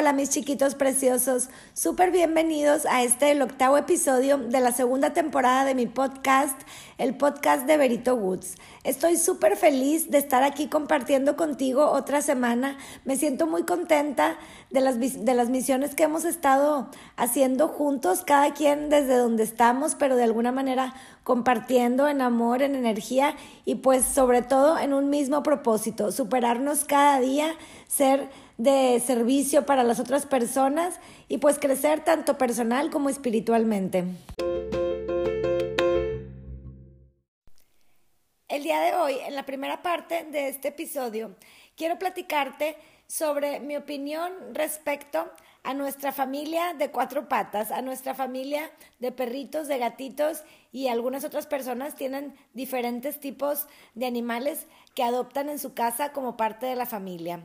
Hola mis chiquitos preciosos, súper bienvenidos a este el octavo episodio de la segunda temporada de mi podcast, el podcast de Berito Woods. Estoy súper feliz de estar aquí compartiendo contigo otra semana. Me siento muy contenta de las, de las misiones que hemos estado haciendo juntos, cada quien desde donde estamos, pero de alguna manera compartiendo en amor, en energía y pues sobre todo en un mismo propósito, superarnos cada día, ser de servicio para las otras personas y pues crecer tanto personal como espiritualmente. El día de hoy, en la primera parte de este episodio, quiero platicarte sobre mi opinión respecto a nuestra familia de cuatro patas, a nuestra familia de perritos, de gatitos y algunas otras personas tienen diferentes tipos de animales que adoptan en su casa como parte de la familia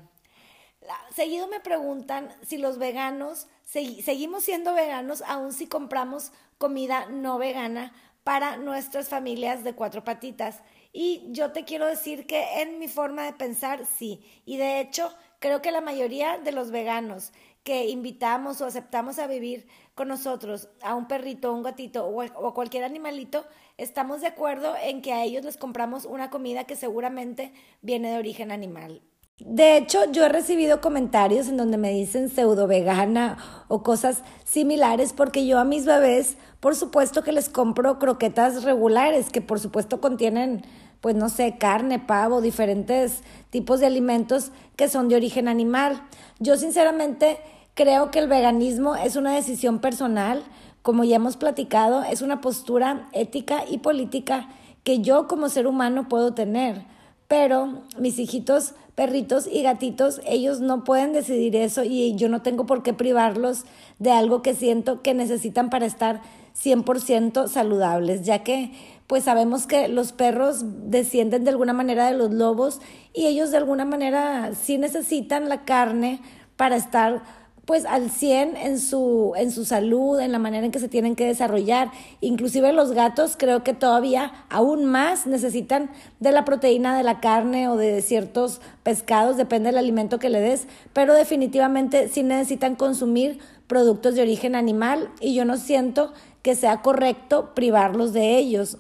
seguido me preguntan si los veganos, seguimos siendo veganos aun si compramos comida no vegana para nuestras familias de cuatro patitas. Y yo te quiero decir que en mi forma de pensar, sí. Y de hecho, creo que la mayoría de los veganos que invitamos o aceptamos a vivir con nosotros a un perrito, un gatito o, o cualquier animalito, estamos de acuerdo en que a ellos les compramos una comida que seguramente viene de origen animal. De hecho, yo he recibido comentarios en donde me dicen pseudo vegana o cosas similares porque yo a mis bebés, por supuesto que les compro croquetas regulares que por supuesto contienen, pues no sé, carne, pavo, diferentes tipos de alimentos que son de origen animal. Yo sinceramente creo que el veganismo es una decisión personal, como ya hemos platicado, es una postura ética y política que yo como ser humano puedo tener pero mis hijitos, perritos y gatitos, ellos no pueden decidir eso y yo no tengo por qué privarlos de algo que siento que necesitan para estar 100% saludables, ya que pues sabemos que los perros descienden de alguna manera de los lobos y ellos de alguna manera sí necesitan la carne para estar pues al 100 en su, en su salud, en la manera en que se tienen que desarrollar. Inclusive los gatos creo que todavía aún más necesitan de la proteína de la carne o de ciertos pescados, depende del alimento que le des, pero definitivamente sí necesitan consumir productos de origen animal y yo no siento que sea correcto privarlos de ellos.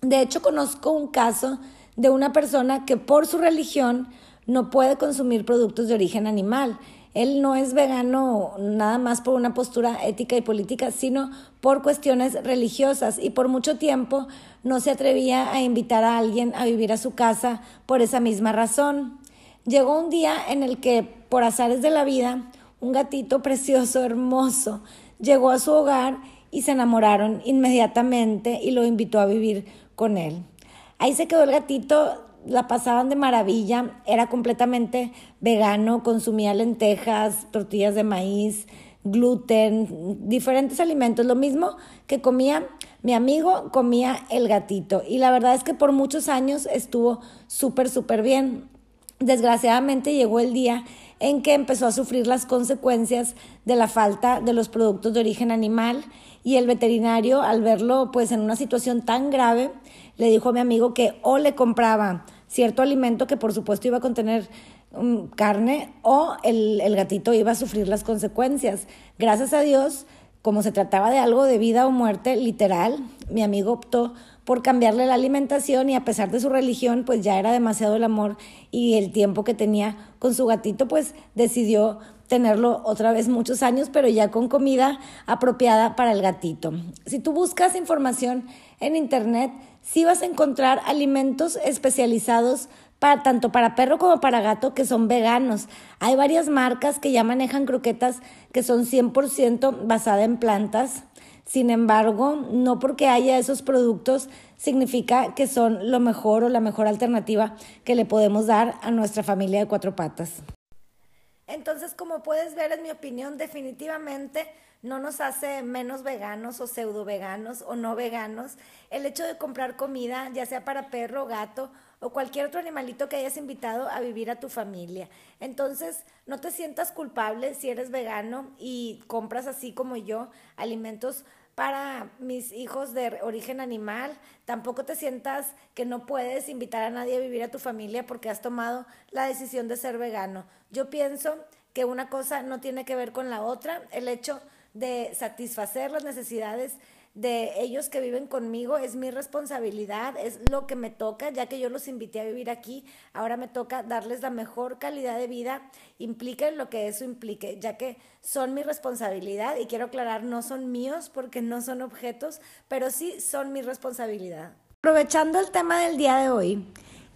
De hecho, conozco un caso de una persona que por su religión no puede consumir productos de origen animal él no es vegano nada más por una postura ética y política, sino por cuestiones religiosas y por mucho tiempo no se atrevía a invitar a alguien a vivir a su casa por esa misma razón. Llegó un día en el que, por azares de la vida, un gatito precioso, hermoso, llegó a su hogar y se enamoraron inmediatamente y lo invitó a vivir con él. Ahí se quedó el gatito la pasaban de maravilla, era completamente vegano, consumía lentejas, tortillas de maíz, gluten, diferentes alimentos, lo mismo que comía mi amigo, comía el gatito. Y la verdad es que por muchos años estuvo súper, súper bien. Desgraciadamente llegó el día en que empezó a sufrir las consecuencias de la falta de los productos de origen animal y el veterinario al verlo pues en una situación tan grave le dijo a mi amigo que o le compraba cierto alimento que por supuesto iba a contener um, carne o el, el gatito iba a sufrir las consecuencias. Gracias a Dios, como se trataba de algo de vida o muerte literal, mi amigo optó por cambiarle la alimentación y a pesar de su religión, pues ya era demasiado el amor y el tiempo que tenía con su gatito, pues decidió tenerlo otra vez muchos años, pero ya con comida apropiada para el gatito. Si tú buscas información en internet, sí vas a encontrar alimentos especializados para, tanto para perro como para gato que son veganos. Hay varias marcas que ya manejan croquetas que son 100% basadas en plantas. Sin embargo, no porque haya esos productos significa que son lo mejor o la mejor alternativa que le podemos dar a nuestra familia de cuatro patas. Entonces, como puedes ver, en mi opinión, definitivamente no nos hace menos veganos o pseudo veganos o no veganos el hecho de comprar comida, ya sea para perro, gato o cualquier otro animalito que hayas invitado a vivir a tu familia. Entonces, no te sientas culpable si eres vegano y compras así como yo alimentos para mis hijos de origen animal. Tampoco te sientas que no puedes invitar a nadie a vivir a tu familia porque has tomado la decisión de ser vegano. Yo pienso que una cosa no tiene que ver con la otra. El hecho de satisfacer las necesidades de ellos que viven conmigo es mi responsabilidad, es lo que me toca, ya que yo los invité a vivir aquí, ahora me toca darles la mejor calidad de vida, implique lo que eso implique, ya que son mi responsabilidad y quiero aclarar, no son míos porque no son objetos, pero sí son mi responsabilidad. Aprovechando el tema del día de hoy,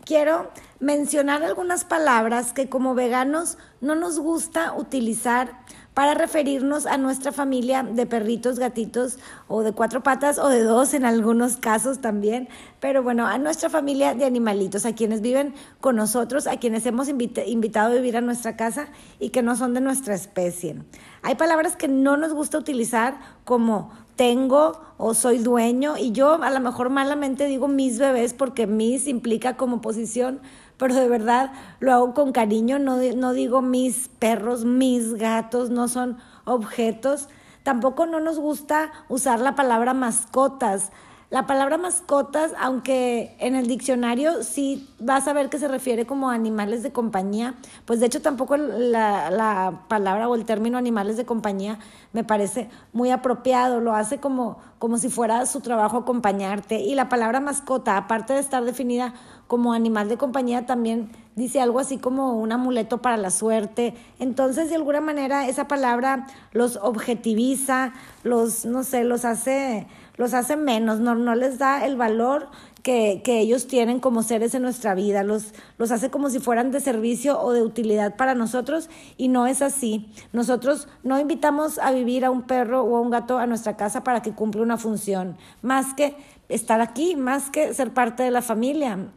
quiero mencionar algunas palabras que como veganos no nos gusta utilizar para referirnos a nuestra familia de perritos, gatitos o de cuatro patas o de dos en algunos casos también, pero bueno, a nuestra familia de animalitos, a quienes viven con nosotros, a quienes hemos invitado a vivir a nuestra casa y que no son de nuestra especie. Hay palabras que no nos gusta utilizar como tengo o soy dueño y yo a lo mejor malamente digo mis bebés porque mis implica como posición pero de verdad lo hago con cariño, no, no digo mis perros, mis gatos, no son objetos. Tampoco no nos gusta usar la palabra mascotas. La palabra mascotas, aunque en el diccionario sí vas a ver que se refiere como animales de compañía, pues de hecho tampoco la, la, palabra o el término animales de compañía me parece muy apropiado, lo hace como, como si fuera su trabajo acompañarte. Y la palabra mascota, aparte de estar definida como animal de compañía, también dice algo así como un amuleto para la suerte. Entonces, de alguna manera, esa palabra los objetiviza, los, no sé, los hace los hace menos, no, no les da el valor que, que, ellos tienen como seres en nuestra vida, los, los hace como si fueran de servicio o de utilidad para nosotros y no es así. Nosotros no invitamos a vivir a un perro o a un gato a nuestra casa para que cumpla una función, más que estar aquí, más que ser parte de la familia.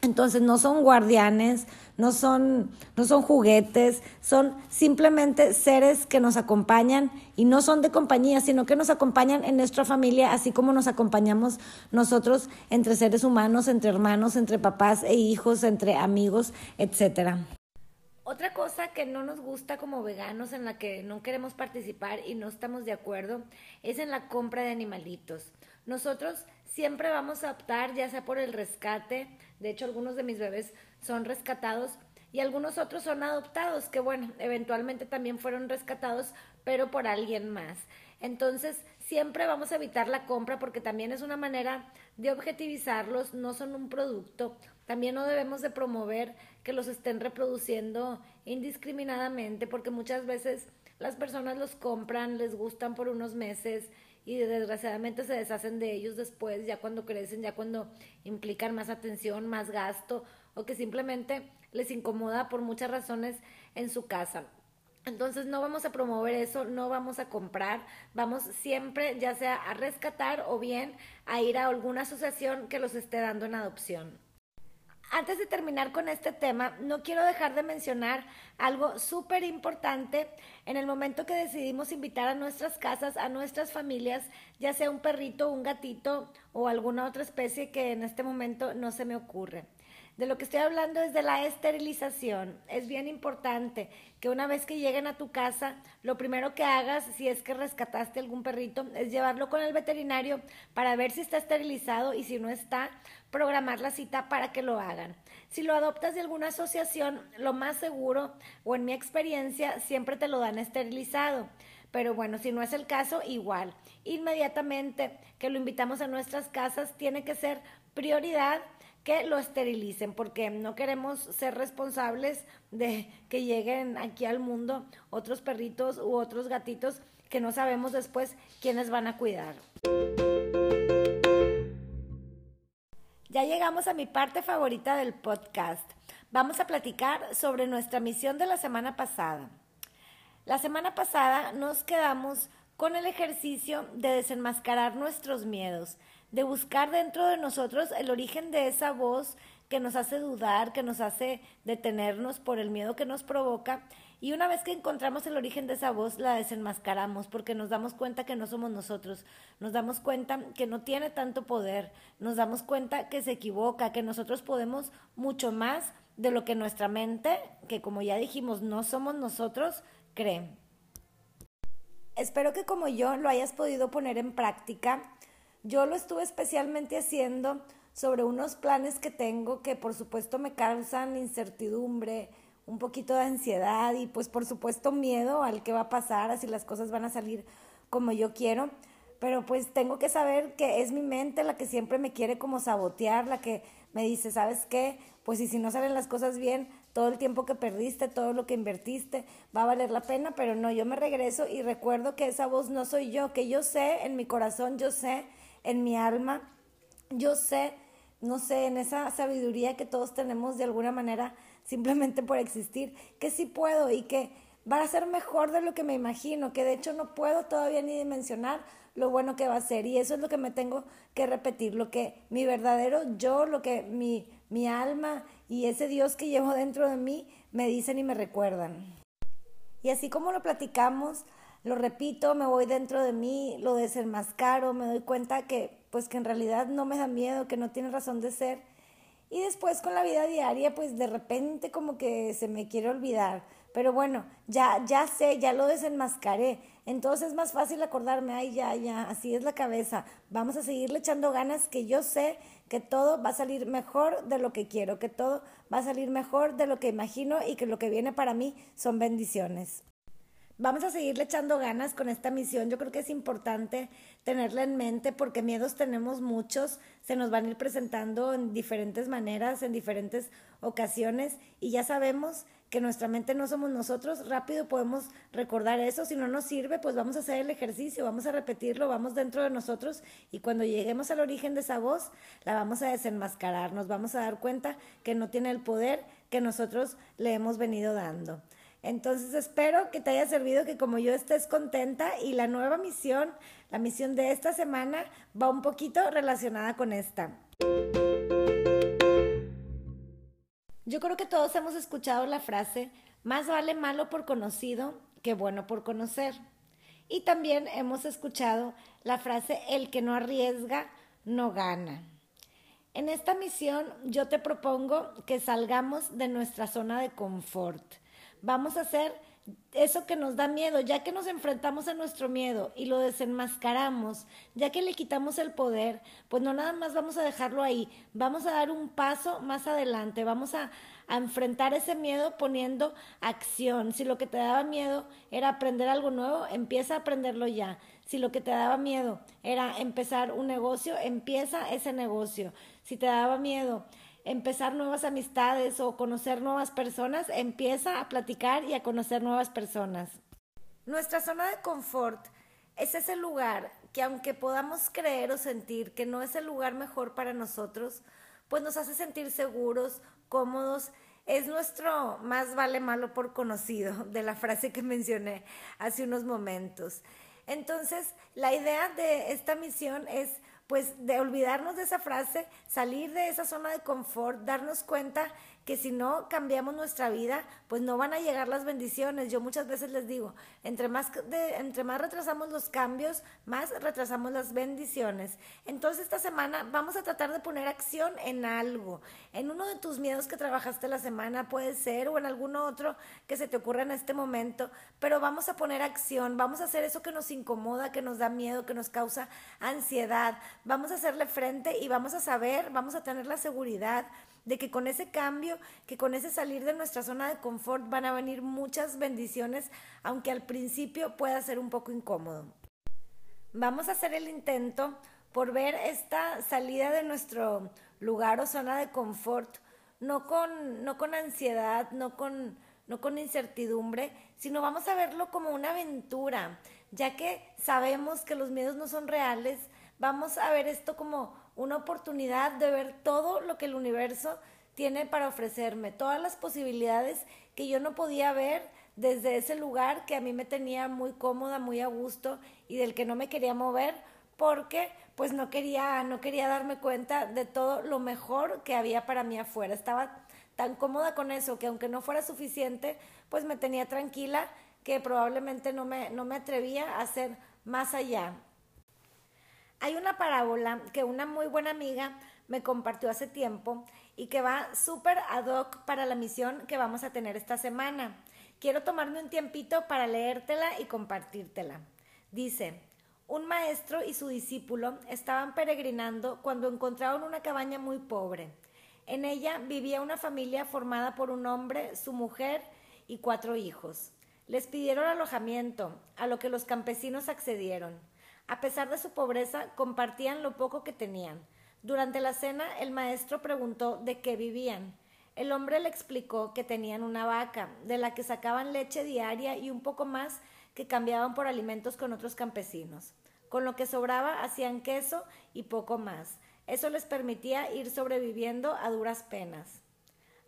Entonces no son guardianes, no son, no son juguetes, son simplemente seres que nos acompañan y no son de compañía, sino que nos acompañan en nuestra familia, así como nos acompañamos nosotros entre seres humanos, entre hermanos, entre papás e hijos, entre amigos, etcétera. Otra cosa que no nos gusta como veganos, en la que no queremos participar y no estamos de acuerdo, es en la compra de animalitos. Nosotros siempre vamos a optar, ya sea por el rescate, de hecho algunos de mis bebés son rescatados y algunos otros son adoptados, que bueno, eventualmente también fueron rescatados, pero por alguien más. Entonces, siempre vamos a evitar la compra porque también es una manera de objetivizarlos, no son un producto. También no debemos de promover que los estén reproduciendo indiscriminadamente porque muchas veces las personas los compran, les gustan por unos meses y desgraciadamente se deshacen de ellos después, ya cuando crecen, ya cuando implican más atención, más gasto o que simplemente les incomoda por muchas razones en su casa. Entonces no vamos a promover eso, no vamos a comprar, vamos siempre ya sea a rescatar o bien a ir a alguna asociación que los esté dando en adopción. Antes de terminar con este tema, no quiero dejar de mencionar algo súper importante en el momento que decidimos invitar a nuestras casas, a nuestras familias, ya sea un perrito, un gatito o alguna otra especie que en este momento no se me ocurre. De lo que estoy hablando es de la esterilización. Es bien importante que una vez que lleguen a tu casa, lo primero que hagas, si es que rescataste algún perrito, es llevarlo con el veterinario para ver si está esterilizado y si no está, programar la cita para que lo hagan. Si lo adoptas de alguna asociación, lo más seguro, o en mi experiencia, siempre te lo dan esterilizado. Pero bueno, si no es el caso, igual. Inmediatamente que lo invitamos a nuestras casas, tiene que ser prioridad que lo esterilicen, porque no queremos ser responsables de que lleguen aquí al mundo otros perritos u otros gatitos que no sabemos después quiénes van a cuidar. Ya llegamos a mi parte favorita del podcast. Vamos a platicar sobre nuestra misión de la semana pasada. La semana pasada nos quedamos con el ejercicio de desenmascarar nuestros miedos, de buscar dentro de nosotros el origen de esa voz que nos hace dudar, que nos hace detenernos por el miedo que nos provoca. Y una vez que encontramos el origen de esa voz, la desenmascaramos porque nos damos cuenta que no somos nosotros, nos damos cuenta que no tiene tanto poder, nos damos cuenta que se equivoca, que nosotros podemos mucho más de lo que nuestra mente, que como ya dijimos, no somos nosotros, cree. Espero que como yo lo hayas podido poner en práctica yo lo estuve especialmente haciendo sobre unos planes que tengo que por supuesto me causan incertidumbre, un poquito de ansiedad y pues por supuesto miedo al que va a pasar, a si las cosas van a salir como yo quiero, pero pues tengo que saber que es mi mente la que siempre me quiere como sabotear, la que me dice, ¿sabes qué? Pues y si no salen las cosas bien, todo el tiempo que perdiste, todo lo que invertiste, va a valer la pena, pero no, yo me regreso y recuerdo que esa voz no soy yo, que yo sé en mi corazón, yo sé en mi alma, yo sé, no sé, en esa sabiduría que todos tenemos de alguna manera simplemente por existir, que sí puedo y que va a ser mejor de lo que me imagino, que de hecho no puedo todavía ni dimensionar lo bueno que va a ser. Y eso es lo que me tengo que repetir, lo que mi verdadero yo, lo que mi, mi alma y ese Dios que llevo dentro de mí me dicen y me recuerdan. Y así como lo platicamos, lo repito, me voy dentro de mí, lo desenmascaro, me doy cuenta que pues que en realidad no me da miedo, que no tiene razón de ser. Y después con la vida diaria, pues de repente como que se me quiere olvidar. Pero bueno, ya, ya sé, ya lo desenmascaré. Entonces es más fácil acordarme, ay, ya, ya, así es la cabeza. Vamos a seguirle echando ganas que yo sé que todo va a salir mejor de lo que quiero, que todo va a salir mejor de lo que imagino y que lo que viene para mí son bendiciones. Vamos a seguirle echando ganas con esta misión. Yo creo que es importante tenerla en mente porque miedos tenemos muchos, se nos van a ir presentando en diferentes maneras, en diferentes ocasiones. Y ya sabemos que nuestra mente no somos nosotros, rápido podemos recordar eso, si no nos sirve, pues vamos a hacer el ejercicio, vamos a repetirlo, vamos dentro de nosotros. Y cuando lleguemos al origen de esa voz, la vamos a desenmascarar, nos vamos a dar cuenta que no tiene el poder que nosotros le hemos venido dando. Entonces espero que te haya servido, que como yo estés contenta y la nueva misión, la misión de esta semana va un poquito relacionada con esta. Yo creo que todos hemos escuchado la frase, más vale malo por conocido que bueno por conocer. Y también hemos escuchado la frase, el que no arriesga, no gana. En esta misión yo te propongo que salgamos de nuestra zona de confort. Vamos a hacer eso que nos da miedo, ya que nos enfrentamos a nuestro miedo y lo desenmascaramos, ya que le quitamos el poder, pues no nada más vamos a dejarlo ahí, vamos a dar un paso más adelante, vamos a, enfrentar ese miedo poniendo acción. Si lo que te daba miedo era aprender algo nuevo, empieza a aprenderlo ya. Si lo que te daba miedo era empezar un negocio, empieza ese negocio. Si te daba miedo empezar nuevas amistades o conocer nuevas personas, empieza a platicar y a conocer nuevas personas. Nuestra zona de confort es ese lugar que aunque podamos creer o sentir que no es el lugar mejor para nosotros, pues nos hace sentir seguros, cómodos. Es nuestro más vale malo por conocido de la frase que mencioné hace unos momentos. Entonces, la idea de esta misión es pues de olvidarnos de esa frase, salir de esa zona de confort, darnos cuenta que si no cambiamos nuestra vida, pues no van a llegar las bendiciones. Yo muchas veces les digo, entre más, entre más retrasamos los cambios, más retrasamos las bendiciones. Entonces esta semana vamos a tratar de poner acción en algo, en uno de tus miedos que trabajaste la semana puede ser, o en alguno otro que se te ocurra en este momento, pero vamos a poner acción, vamos a hacer eso que nos incomoda, que nos da miedo, que nos causa ansiedad, vamos a hacerle frente y vamos a saber, vamos a tener la seguridad de que con ese cambio, que con ese salir de nuestra zona de confort van a venir muchas bendiciones, aunque al principio pueda ser un poco incómodo. Vamos a hacer el intento por ver esta salida de nuestro lugar o zona de confort, no con, no con ansiedad, no con, no con incertidumbre, sino vamos a verlo como una aventura, ya que sabemos que los miedos no son reales, vamos a ver esto como una oportunidad de ver todo lo que el universo tiene para ofrecerme, todas las posibilidades que yo no podía ver desde ese lugar que a mí me tenía muy cómoda, muy a gusto y del que no me quería mover porque pues no quería no quería darme cuenta de todo lo mejor que había para mí afuera. Estaba tan cómoda con eso que aunque no fuera suficiente, pues me tenía tranquila que probablemente no me no me atrevía a hacer más allá. Hay una parábola que una muy buena amiga me compartió hace tiempo y que va súper ad hoc para la misión que vamos a tener esta semana. Quiero tomarme un tiempito para leértela y compartírtela. Dice, un maestro y su discípulo estaban peregrinando cuando encontraron una cabaña muy pobre. En ella vivía una familia formada por un hombre, su mujer y cuatro hijos. Les pidieron alojamiento, a lo que los campesinos accedieron. A pesar de su pobreza, compartían lo poco que tenían. Durante la cena, el maestro preguntó de qué vivían. El hombre le explicó que tenían una vaca, de la que sacaban leche diaria y un poco más que cambiaban por alimentos con otros campesinos. Con lo que sobraba hacían queso y poco más. Eso les permitía ir sobreviviendo a duras penas.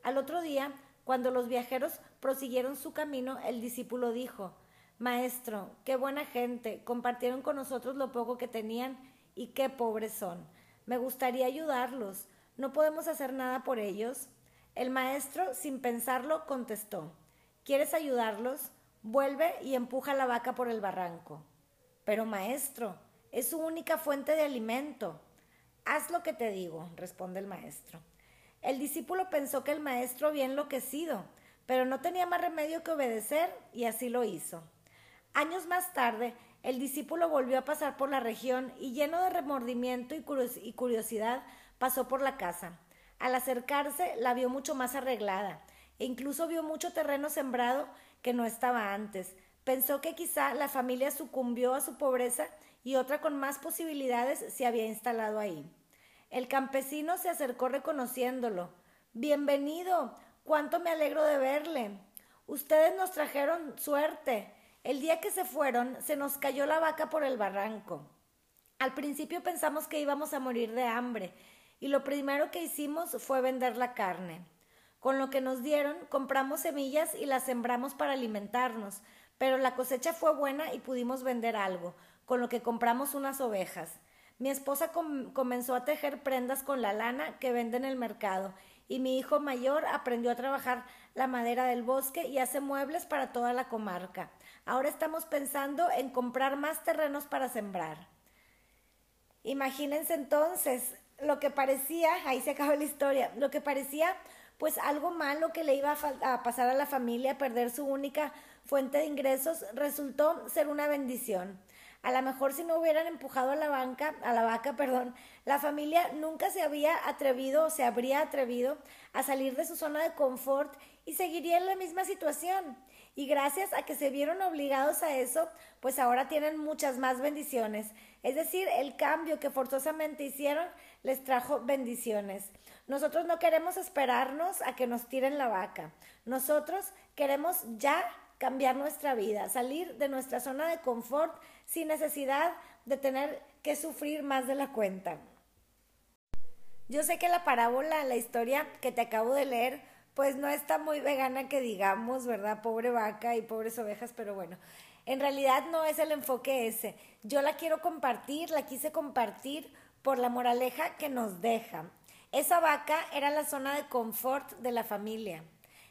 Al otro día, cuando los viajeros prosiguieron su camino, el discípulo dijo, Maestro, qué buena gente, compartieron con nosotros lo poco que tenían y qué pobres son. Me gustaría ayudarlos. ¿No podemos hacer nada por ellos? El maestro, sin pensarlo, contestó, ¿Quieres ayudarlos? Vuelve y empuja la vaca por el barranco. Pero maestro, es su única fuente de alimento. Haz lo que te digo, responde el maestro. El discípulo pensó que el maestro había enloquecido, pero no tenía más remedio que obedecer y así lo hizo. Años más tarde, el discípulo volvió a pasar por la región y lleno de remordimiento y curiosidad pasó por la casa. Al acercarse la vio mucho más arreglada e incluso vio mucho terreno sembrado que no estaba antes. Pensó que quizá la familia sucumbió a su pobreza y otra con más posibilidades se había instalado ahí. El campesino se acercó reconociéndolo. Bienvenido. Cuánto me alegro de verle. Ustedes nos trajeron suerte. El día que se fueron, se nos cayó la vaca por el barranco. Al principio pensamos que íbamos a morir de hambre, y lo primero que hicimos fue vender la carne. Con lo que nos dieron, compramos semillas y las sembramos para alimentarnos, pero la cosecha fue buena y pudimos vender algo, con lo que compramos unas ovejas. Mi esposa comenzó a tejer prendas con la lana que vende en el mercado y mi hijo mayor aprendió a trabajar la madera del bosque y hace muebles para toda la comarca. Ahora estamos pensando en comprar más terrenos para sembrar. Imagínense entonces lo que parecía, ahí se acaba la historia, lo que parecía pues algo malo que le iba a, a pasar a la familia, perder su única fuente de ingresos, resultó ser una bendición. A lo mejor si no hubieran empujado a la banca, a la vaca, perdón, la familia nunca se había atrevido o se habría atrevido a salir de su zona de confort y seguiría en la misma situación. Y gracias a que se vieron obligados a eso, pues ahora tienen muchas más bendiciones. Es decir, el cambio que forzosamente hicieron les trajo bendiciones. Nosotros no queremos esperarnos a que nos tiren la vaca. Nosotros queremos ya cambiar nuestra vida, salir de nuestra zona de confort sin necesidad de tener que sufrir más de la cuenta. Yo sé que la parábola, la historia que te acabo de leer, pues no está muy vegana que digamos, ¿verdad? Pobre vaca y pobres ovejas, pero bueno, en realidad no es el enfoque ese. Yo la quiero compartir, la quise compartir por la moraleja que nos deja. Esa vaca era la zona de confort de la familia.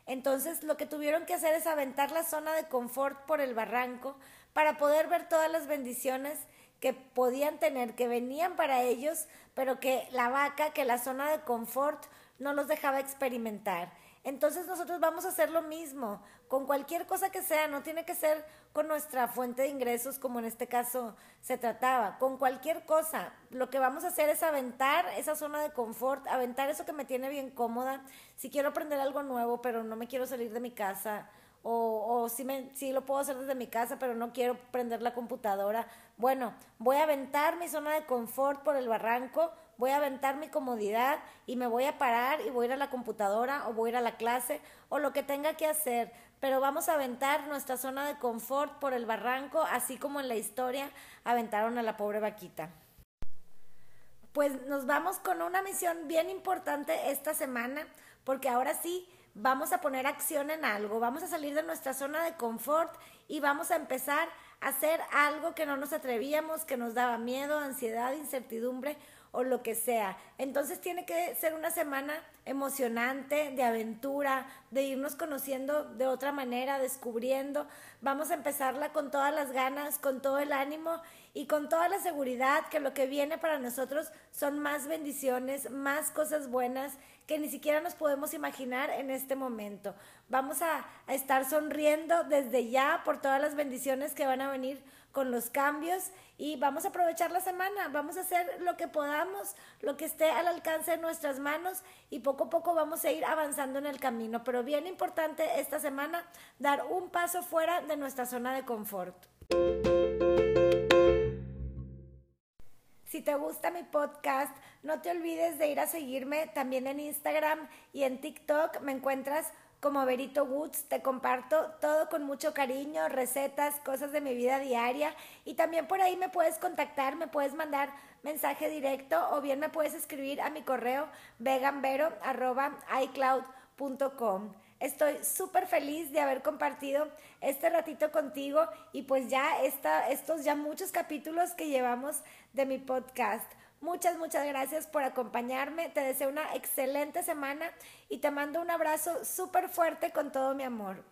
Entonces lo que tuvieron que hacer es aventar la zona de confort por el barranco para poder ver todas las bendiciones que podían tener, que venían para ellos, pero que la vaca, que la zona de confort no los dejaba experimentar. Entonces nosotros vamos a hacer lo mismo con cualquier cosa que sea, no tiene que ser con nuestra fuente de ingresos como en este caso se trataba, con cualquier cosa. Lo que vamos a hacer es aventar esa zona de confort, aventar eso que me tiene bien cómoda. Si quiero aprender algo nuevo, pero no me quiero salir de mi casa, o, o si, me, si lo puedo hacer desde mi casa, pero no quiero prender la computadora. Bueno, voy a aventar mi zona de confort por el barranco, voy a aventar mi comodidad y me voy a parar y voy a ir a la computadora o voy a ir a la clase o lo que tenga que hacer. Pero vamos a aventar nuestra zona de confort por el barranco, así como en la historia aventaron a la pobre vaquita. Pues nos vamos con una misión bien importante esta semana, porque ahora sí vamos a poner acción en algo, vamos a salir de nuestra zona de confort y vamos a empezar a hacer algo que no nos atrevíamos, que nos daba miedo, ansiedad, incertidumbre o lo que sea. Entonces tiene que ser una semana emocionante, de aventura, de irnos conociendo de otra manera, descubriendo. Vamos a empezarla con todas las ganas, con todo el ánimo y con toda la seguridad que lo que viene para nosotros son más bendiciones, más cosas buenas que ni siquiera nos podemos imaginar en este momento. Vamos a, estar sonriendo desde ya por todas las bendiciones que van a venir con los cambios y vamos a aprovechar la semana, vamos a hacer lo que podamos, lo que esté al alcance de nuestras manos y poco a poco vamos a ir avanzando en el camino. Pero bien importante esta semana dar un paso fuera de nuestra zona de confort. Si te gusta mi podcast, no te olvides de ir a seguirme también en Instagram y en TikTok. Me encuentras como Berito Woods. Te comparto todo con mucho cariño, recetas, cosas de mi vida diaria. Y también por ahí me puedes contactar, me puedes mandar mensaje directo o bien me puedes escribir a mi correo veganvero.icloud.com. Estoy súper feliz de haber compartido este ratito contigo y pues ya estos ya muchos capítulos que llevamos de mi podcast. Muchas, muchas gracias por acompañarme. Te deseo una excelente semana y te mando un abrazo súper fuerte con todo mi amor.